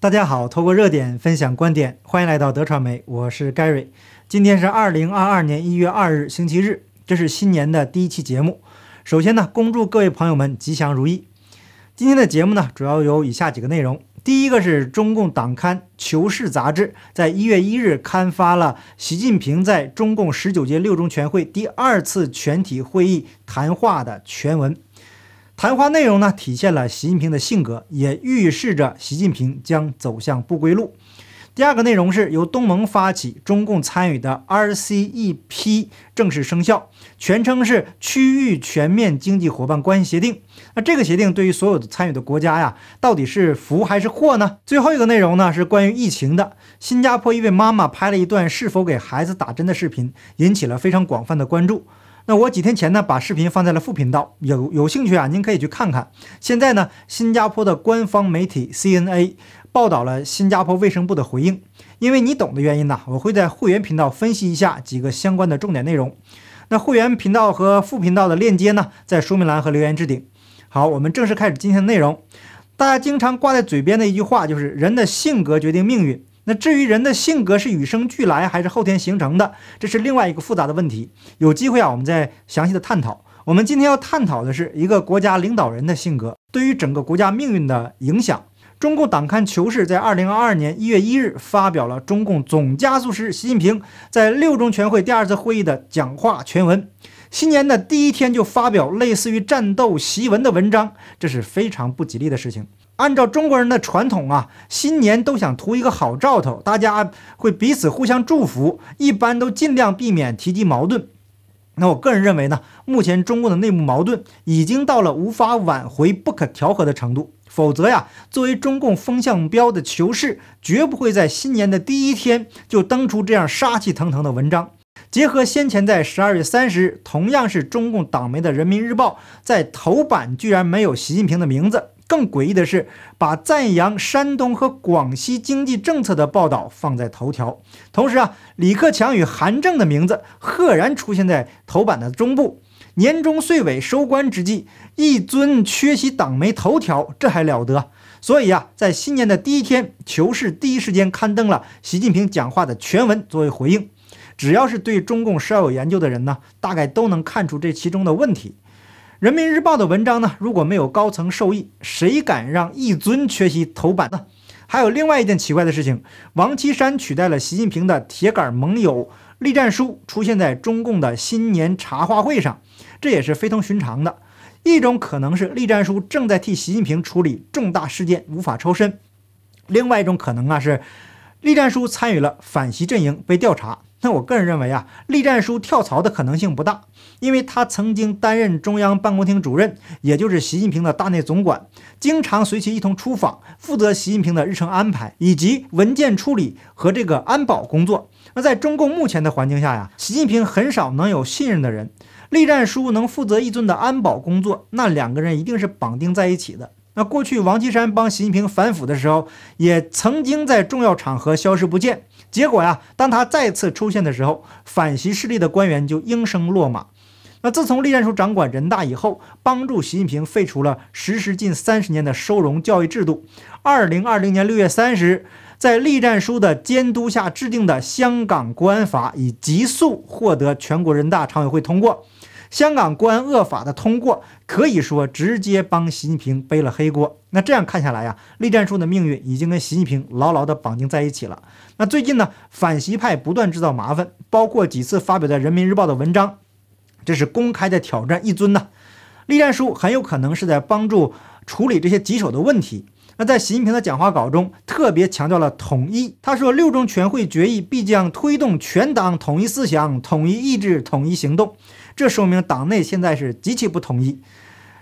大家好，透过热点分享观点，欢迎来到德传媒，我是 Gary。今天是二零二二年一月二日，星期日，这是新年的第一期节目。首先呢，恭祝各位朋友们吉祥如意。今天的节目呢，主要有以下几个内容。第一个是中共党刊《求是》杂志在一月一日刊发了习近平在中共十九届六中全会第二次全体会议谈话的全文。谈话内容呢，体现了习近平的性格，也预示着习近平将走向不归路。第二个内容是由东盟发起、中共参与的 RCEP 正式生效，全称是区域全面经济伙伴关系协定。那这个协定对于所有的参与的国家呀，到底是福还是祸呢？最后一个内容呢是关于疫情的。新加坡一位妈妈拍了一段是否给孩子打针的视频，引起了非常广泛的关注。那我几天前呢把视频放在了副频道，有有兴趣啊，您可以去看看。现在呢，新加坡的官方媒体 CNA。报道了新加坡卫生部的回应，因为你懂的原因呢，我会在会员频道分析一下几个相关的重点内容。那会员频道和副频道的链接呢，在说明栏和留言置顶。好，我们正式开始今天的内容。大家经常挂在嘴边的一句话就是“人的性格决定命运”。那至于人的性格是与生俱来还是后天形成的，这是另外一个复杂的问题。有机会啊，我们再详细的探讨。我们今天要探讨的是一个国家领导人的性格对于整个国家命运的影响。中共党刊《求是》在二零二二年一月一日发表了中共总加速师习近平在六中全会第二次会议的讲话全文。新年的第一天就发表类似于战斗檄文的文章，这是非常不吉利的事情。按照中国人的传统啊，新年都想图一个好兆头，大家会彼此互相祝福，一般都尽量避免提及矛盾。那我个人认为呢，目前中共的内部矛盾已经到了无法挽回、不可调和的程度。否则呀，作为中共风向标的求是，绝不会在新年的第一天就登出这样杀气腾腾的文章。结合先前在十二月三十日，同样是中共党媒的《人民日报》在头版居然没有习近平的名字，更诡异的是，把赞扬山东和广西经济政策的报道放在头条，同时啊，李克强与韩正的名字赫然出现在头版的中部。年终岁尾收官之际，一尊缺席党媒头条，这还了得？所以啊，在新年的第一天，《求是》第一时间刊登了习近平讲话的全文作为回应。只要是对中共稍有研究的人呢，大概都能看出这其中的问题。《人民日报》的文章呢，如果没有高层授意，谁敢让一尊缺席头版呢？还有另外一件奇怪的事情，王岐山取代了习近平的铁杆盟友栗战书，出现在中共的新年茶话会上。这也是非同寻常的。一种可能是栗战书正在替习近平处理重大事件，无法抽身；另外一种可能啊是栗战书参与了反习阵营被调查。那我个人认为啊，栗战书跳槽的可能性不大，因为他曾经担任中央办公厅主任，也就是习近平的大内总管，经常随其一同出访，负责习近平的日程安排以及文件处理和这个安保工作。那在中共目前的环境下呀，习近平很少能有信任的人。栗战书能负责一尊的安保工作，那两个人一定是绑定在一起的。那过去王岐山帮习近平反腐的时候，也曾经在重要场合消失不见。结果呀，当他再次出现的时候，反习势力的官员就应声落马。那自从栗战书掌管人大以后，帮助习近平废除了实施近三十年的收容教育制度。二零二零年六月三十日。在栗战书的监督下制定的《香港国安法》已急速获得全国人大常委会通过。香港国安恶法的通过，可以说直接帮习近平背了黑锅。那这样看下来呀，栗战书的命运已经跟习近平牢牢地绑定在一起了。那最近呢，反习派不断制造麻烦，包括几次发表在《人民日报》的文章，这是公开的挑战一尊呐。栗战书很有可能是在帮助处理这些棘手的问题。那在习近平的讲话稿中特别强调了统一。他说，六中全会决议必将推动全党统一思想、统一意志、统一行动。这说明党内现在是极其不统一，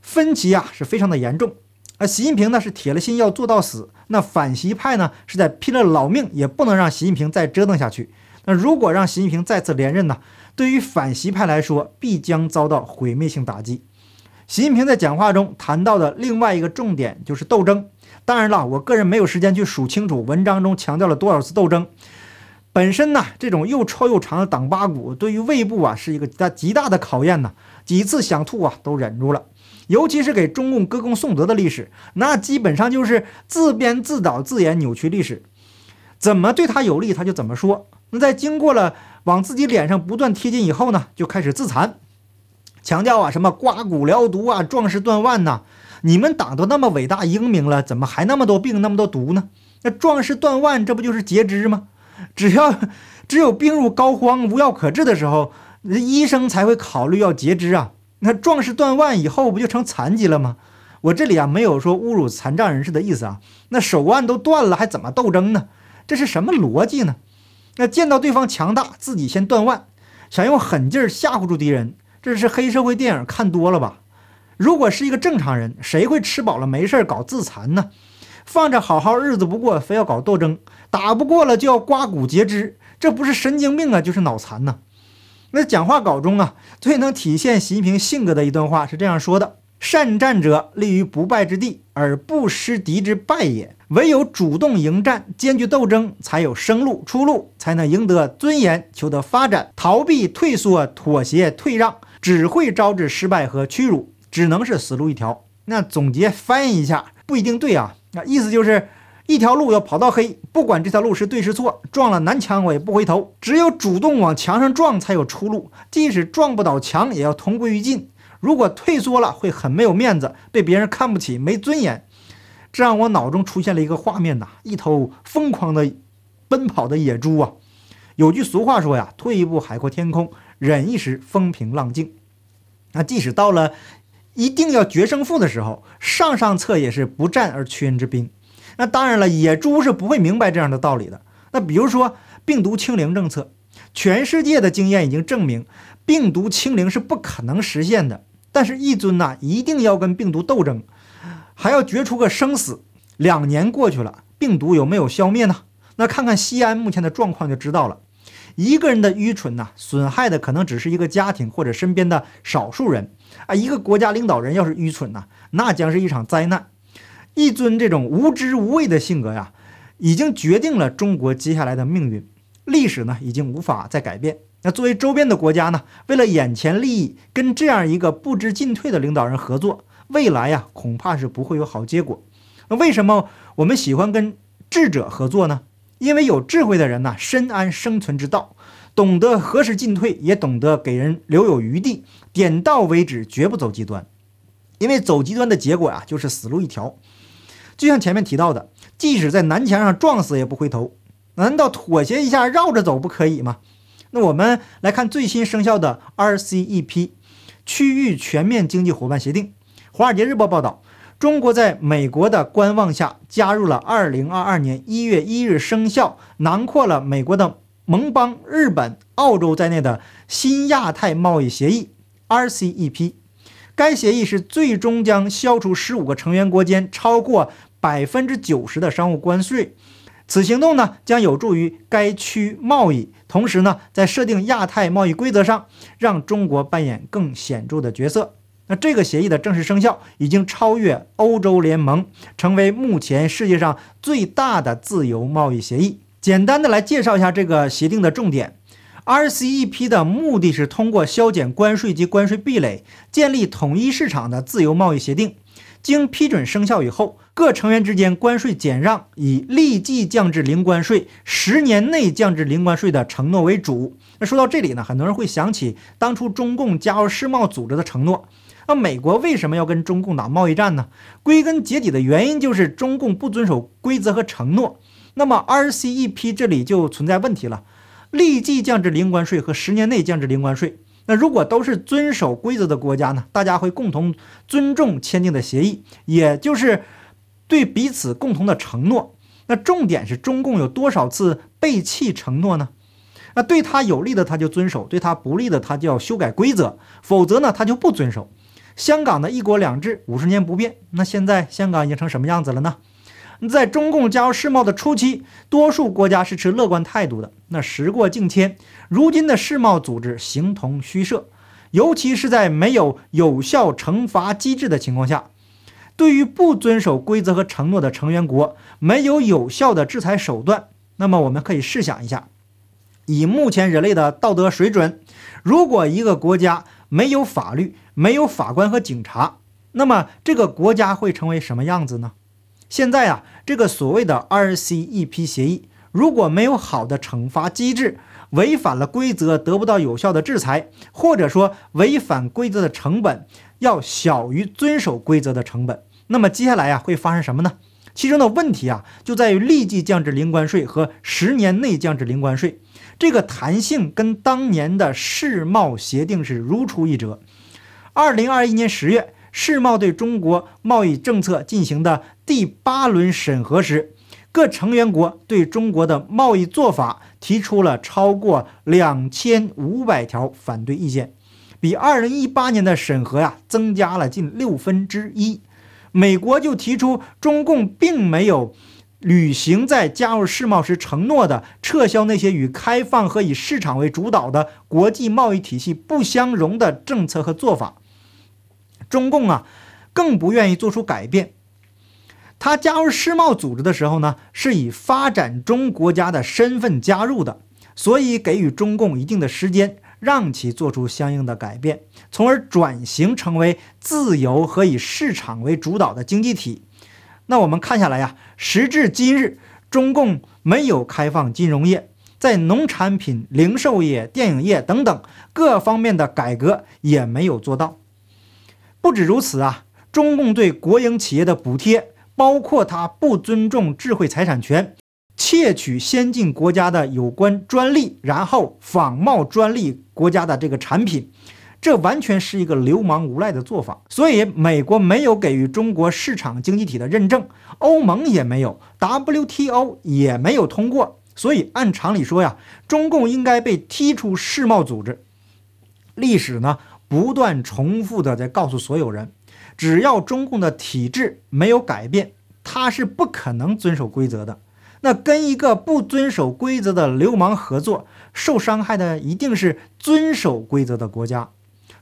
分歧啊是非常的严重。而习近平呢是铁了心要做到死。那反习派呢是在拼了老命也不能让习近平再折腾下去。那如果让习近平再次连任呢，对于反习派来说必将遭到毁灭性打击。习近平在讲话中谈到的另外一个重点就是斗争。当然了，我个人没有时间去数清楚文章中强调了多少次斗争。本身呢，这种又臭又长的党八股对于胃部啊是一个极大的考验呢。几次想吐啊都忍住了。尤其是给中共歌功颂德的历史，那基本上就是自编自导自演，扭曲历史。怎么对他有利，他就怎么说。那在经过了往自己脸上不断贴金以后呢，就开始自残，强调啊什么刮骨疗毒啊，壮士断腕呐。你们党都那么伟大英明了，怎么还那么多病那么多毒呢？那壮士断腕，这不就是截肢吗？只要只有病入膏肓、无药可治的时候，医生才会考虑要截肢啊。那壮士断腕以后，不就成残疾了吗？我这里啊没有说侮辱残障人士的意思啊。那手腕都断了，还怎么斗争呢？这是什么逻辑呢？那见到对方强大，自己先断腕，想用狠劲儿吓唬住敌人，这是黑社会电影看多了吧？如果是一个正常人，谁会吃饱了没事搞自残呢？放着好好日子不过，非要搞斗争，打不过了就要刮骨截肢，这不是神经病啊，就是脑残呐！那讲话稿中啊，最能体现习近平性格的一段话是这样说的：“善战者立于不败之地，而不失敌之败也。”唯有主动迎战、坚决斗争，才有生路、出路，才能赢得尊严、求得发展。逃避、退缩、妥协、退让，只会招致失败和屈辱，只能是死路一条。那总结翻译一下，不一定对啊。那意思就是，一条路要跑到黑，不管这条路是对是错，撞了南墙我也不回头。只有主动往墙上撞，才有出路。即使撞不倒墙，也要同归于尽。如果退缩了，会很没有面子，被别人看不起，没尊严。这让我脑中出现了一个画面呐，一头疯狂的奔跑的野猪啊！有句俗话说呀：“退一步海阔天空，忍一时风平浪静。”那即使到了一定要决胜负的时候，上上策也是不战而屈人之兵。那当然了，野猪是不会明白这样的道理的。那比如说病毒清零政策，全世界的经验已经证明，病毒清零是不可能实现的。但是，一尊呐，一定要跟病毒斗争。还要决出个生死，两年过去了，病毒有没有消灭呢？那看看西安目前的状况就知道了。一个人的愚蠢呐，损害的可能只是一个家庭或者身边的少数人啊。一个国家领导人要是愚蠢呐，那将是一场灾难。一尊这种无知无畏的性格呀，已经决定了中国接下来的命运。历史呢，已经无法再改变。那作为周边的国家呢，为了眼前利益，跟这样一个不知进退的领导人合作。未来呀，恐怕是不会有好结果。那为什么我们喜欢跟智者合作呢？因为有智慧的人呢，深谙生存之道，懂得何时进退，也懂得给人留有余地，点到为止，绝不走极端。因为走极端的结果呀，就是死路一条。就像前面提到的，即使在南墙上撞死也不回头，难道妥协一下，绕着走不可以吗？那我们来看最新生效的 RCEP 区域全面经济伙伴协定。《华尔街日报》报道，中国在美国的观望下加入了2022年1月1日生效、囊括了美国的盟邦日本、澳洲在内的新亚太贸易协议 （RCEP）。该协议是最终将消除15个成员国间超过百分之九十的商务关税。此行动呢，将有助于该区贸易，同时呢，在设定亚太贸易规则上，让中国扮演更显著的角色。那这个协议的正式生效，已经超越欧洲联盟，成为目前世界上最大的自由贸易协议。简单的来介绍一下这个协定的重点：RCEP 的目的是通过削减关税及关税壁垒，建立统一市场的自由贸易协定。经批准生效以后，各成员之间关税减让以立即降至零关税、十年内降至零关税的承诺为主。那说到这里呢，很多人会想起当初中共加入世贸组织的承诺。那美国为什么要跟中共打贸易战呢？归根结底的原因就是中共不遵守规则和承诺。那么 RCEP 这里就存在问题了：立即降至零关税和十年内降至零关税。那如果都是遵守规则的国家呢？大家会共同尊重签订的协议，也就是对彼此共同的承诺。那重点是中共有多少次背弃承诺呢？那对他有利的他就遵守，对他不利的他就要修改规则，否则呢他就不遵守。香港的一国两制五十年不变，那现在香港已经成什么样子了呢？在中共加入世贸的初期，多数国家是持乐观态度的。那时过境迁，如今的世贸组织形同虚设，尤其是在没有有效惩罚机制的情况下，对于不遵守规则和承诺的成员国，没有有效的制裁手段。那么我们可以试想一下，以目前人类的道德水准，如果一个国家没有法律，没有法官和警察，那么这个国家会成为什么样子呢？现在啊，这个所谓的 RCEP 协议，如果没有好的惩罚机制，违反了规则得不到有效的制裁，或者说违反规则的成本要小于遵守规则的成本，那么接下来啊会发生什么呢？其中的问题啊就在于立即降至零关税和十年内降至零关税，这个弹性跟当年的世贸协定是如出一辙。二零二一年十月。世贸对中国贸易政策进行的第八轮审核时，各成员国对中国的贸易做法提出了超过两千五百条反对意见，比二零一八年的审核呀增加了近六分之一。美国就提出，中共并没有履行在加入世贸时承诺的，撤销那些与开放和以市场为主导的国际贸易体系不相容的政策和做法。中共啊，更不愿意做出改变。他加入世贸组织的时候呢，是以发展中国家的身份加入的，所以给予中共一定的时间，让其做出相应的改变，从而转型成为自由和以市场为主导的经济体。那我们看下来呀，时至今日，中共没有开放金融业，在农产品、零售业、电影业等等各方面的改革也没有做到。不止如此啊，中共对国营企业的补贴，包括他不尊重智慧财产权，窃取先进国家的有关专利，然后仿冒专利国家的这个产品，这完全是一个流氓无赖的做法。所以，美国没有给予中国市场经济体的认证，欧盟也没有，WTO 也没有通过。所以，按常理说呀，中共应该被踢出世贸组织。历史呢？不断重复的在告诉所有人，只要中共的体制没有改变，他是不可能遵守规则的。那跟一个不遵守规则的流氓合作，受伤害的一定是遵守规则的国家。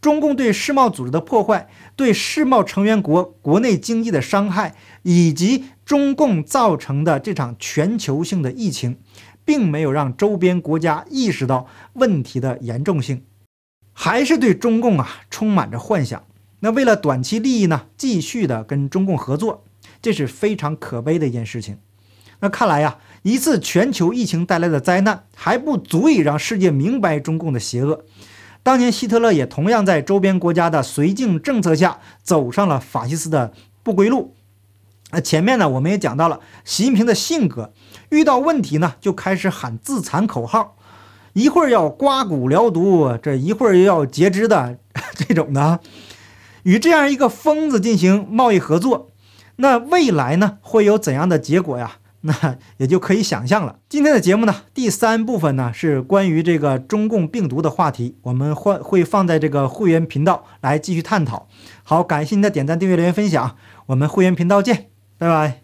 中共对世贸组织的破坏，对世贸成员国国内经济的伤害，以及中共造成的这场全球性的疫情，并没有让周边国家意识到问题的严重性。还是对中共啊充满着幻想。那为了短期利益呢，继续的跟中共合作，这是非常可悲的一件事情。那看来呀，一次全球疫情带来的灾难还不足以让世界明白中共的邪恶。当年希特勒也同样在周边国家的绥靖政策下走上了法西斯的不归路。那前面呢，我们也讲到了习近平的性格，遇到问题呢就开始喊自残口号。一会儿要刮骨疗毒，这一会儿又要截肢的 这种的，与这样一个疯子进行贸易合作，那未来呢会有怎样的结果呀？那也就可以想象了。今天的节目呢，第三部分呢是关于这个中共病毒的话题，我们会会放在这个会员频道来继续探讨。好，感谢您的点赞、订阅、留言、分享，我们会员频道见，拜拜。